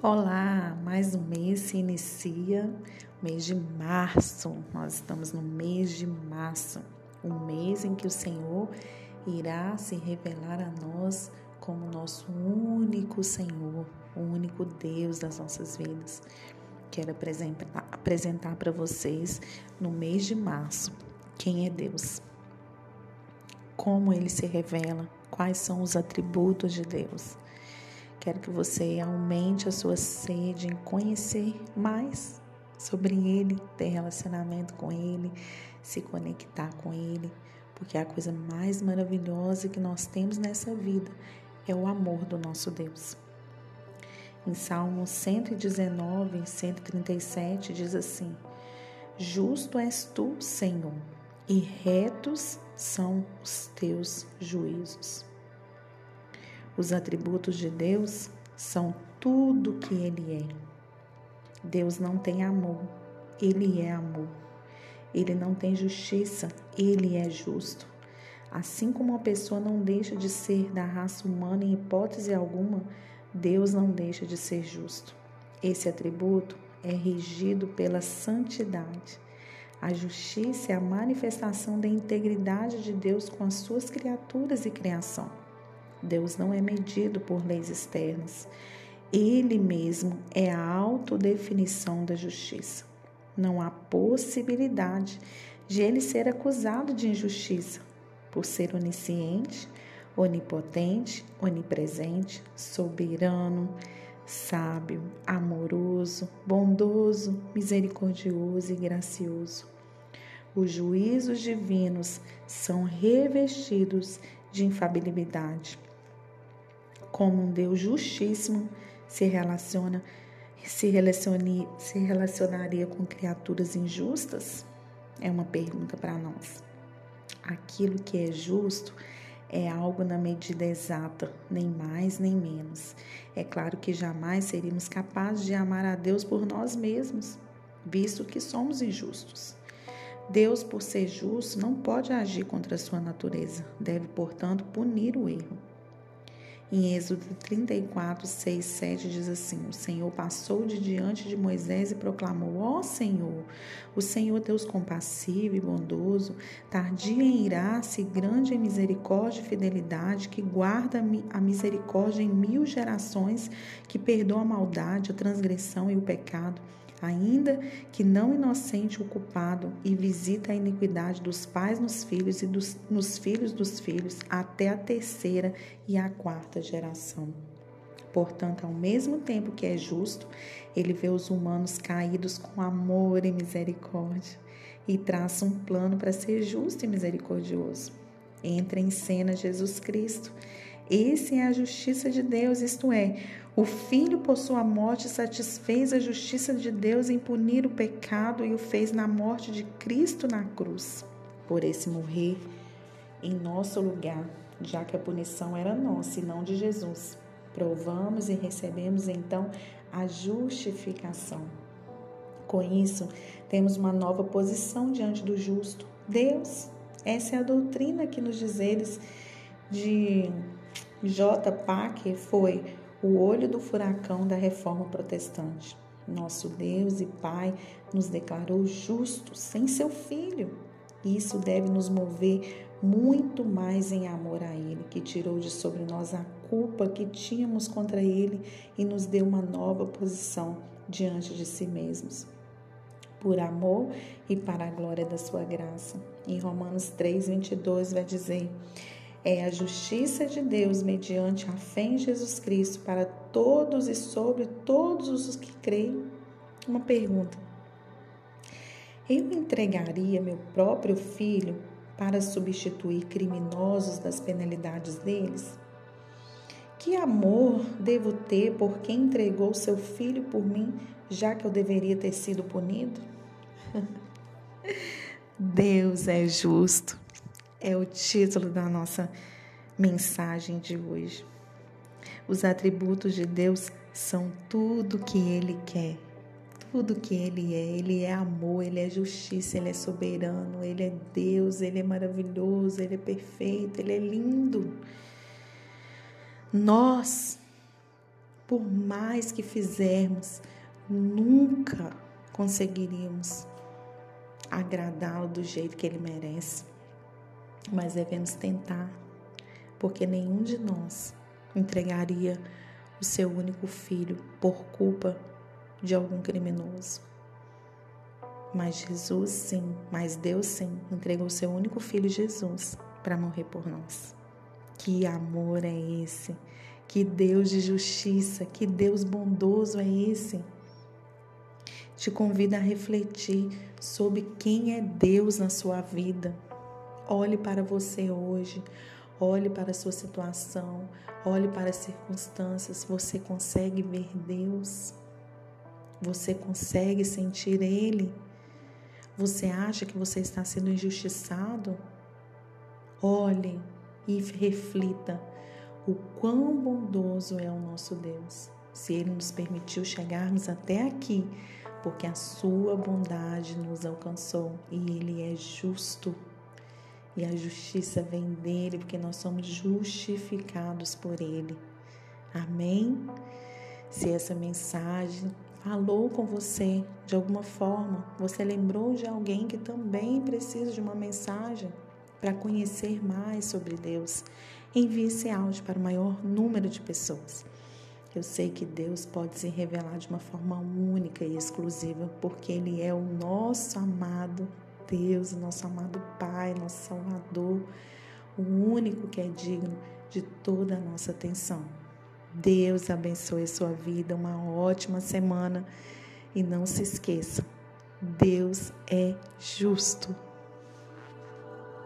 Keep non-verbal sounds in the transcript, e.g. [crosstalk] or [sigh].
Olá, mais um mês se inicia, mês de março. Nós estamos no mês de março, um mês em que o Senhor irá se revelar a nós como nosso único Senhor, o único Deus das nossas vidas. Quero apresentar para vocês no mês de março quem é Deus, como ele se revela, quais são os atributos de Deus. Quero que você aumente a sua sede em conhecer mais sobre Ele, ter relacionamento com Ele, se conectar com Ele, porque a coisa mais maravilhosa que nós temos nessa vida é o amor do nosso Deus. Em Salmo 119, 137 diz assim: Justo és tu, Senhor, e retos são os teus juízos. Os atributos de Deus são tudo que Ele é. Deus não tem amor, Ele é amor. Ele não tem justiça, Ele é justo. Assim como uma pessoa não deixa de ser da raça humana em hipótese alguma, Deus não deixa de ser justo. Esse atributo é regido pela santidade. A justiça é a manifestação da integridade de Deus com as suas criaturas e criação. Deus não é medido por leis externas. Ele mesmo é a autodefinição da justiça. Não há possibilidade de ele ser acusado de injustiça, por ser onisciente, onipotente, onipresente, soberano, sábio, amoroso, bondoso, misericordioso e gracioso. Os juízos divinos são revestidos de infabilidade como um Deus justíssimo se relaciona se, relacione, se relacionaria com criaturas injustas? É uma pergunta para nós. Aquilo que é justo é algo na medida exata, nem mais nem menos. É claro que jamais seríamos capazes de amar a Deus por nós mesmos, visto que somos injustos. Deus, por ser justo, não pode agir contra a sua natureza, deve, portanto, punir o erro. Em Êxodo 34, 6, 7 diz assim: O Senhor passou de diante de Moisés e proclamou: Ó Senhor, o Senhor Deus compassivo e bondoso, tardio em irar-se, grande em misericórdia e fidelidade, que guarda a misericórdia em mil gerações, que perdoa a maldade, a transgressão e o pecado ainda que não inocente o culpado, e visita a iniquidade dos pais nos filhos e dos, nos filhos dos filhos, até a terceira e a quarta geração. Portanto, ao mesmo tempo que é justo, ele vê os humanos caídos com amor e misericórdia e traça um plano para ser justo e misericordioso. Entra em cena Jesus Cristo. Esse é a justiça de Deus, isto é, o Filho, por sua morte, satisfez a justiça de Deus em punir o pecado e o fez na morte de Cristo na cruz. Por esse morrer em nosso lugar, já que a punição era nossa e não de Jesus. Provamos e recebemos então a justificação. Com isso, temos uma nova posição diante do justo. Deus, essa é a doutrina que nos dizeres de J. Packer foi o olho do furacão da reforma protestante. Nosso Deus e Pai nos declarou justos sem seu filho. Isso deve nos mover muito mais em amor a Ele, que tirou de sobre nós a culpa que tínhamos contra Ele e nos deu uma nova posição diante de si mesmos. Por amor e para a glória da Sua graça. Em Romanos 3, 22 vai dizer: é a justiça de Deus mediante a fé em Jesus Cristo para todos e sobre todos os que creem? Uma pergunta. Eu entregaria meu próprio filho para substituir criminosos das penalidades deles? Que amor devo ter por quem entregou seu filho por mim, já que eu deveria ter sido punido? [laughs] Deus é justo é o título da nossa mensagem de hoje. Os atributos de Deus são tudo que Ele quer, tudo que Ele é. Ele é amor, Ele é justiça, Ele é soberano, Ele é Deus, Ele é maravilhoso, Ele é perfeito, Ele é lindo. Nós por mais que fizermos, nunca conseguiríamos agradá-lo do jeito que ele merece. Mas devemos tentar, porque nenhum de nós entregaria o seu único filho por culpa de algum criminoso. Mas Jesus sim, mas Deus sim, entregou o seu único filho Jesus para morrer por nós. Que amor é esse? Que Deus de justiça, que Deus bondoso é esse? Te convido a refletir sobre quem é Deus na sua vida. Olhe para você hoje, olhe para a sua situação, olhe para as circunstâncias. Você consegue ver Deus? Você consegue sentir Ele? Você acha que você está sendo injustiçado? Olhe e reflita o quão bondoso é o nosso Deus. Se Ele nos permitiu chegarmos até aqui, porque a Sua bondade nos alcançou e Ele é justo. E a justiça vem dele, porque nós somos justificados por Ele. Amém? Se essa mensagem falou com você de alguma forma, você lembrou de alguém que também precisa de uma mensagem para conhecer mais sobre Deus, envie esse áudio para o maior número de pessoas. Eu sei que Deus pode se revelar de uma forma única e exclusiva, porque Ele é o nosso amado Deus, nosso amado Pai, nosso Salvador, o único que é digno de toda a nossa atenção. Deus abençoe a sua vida, uma ótima semana e não se esqueça, Deus é justo.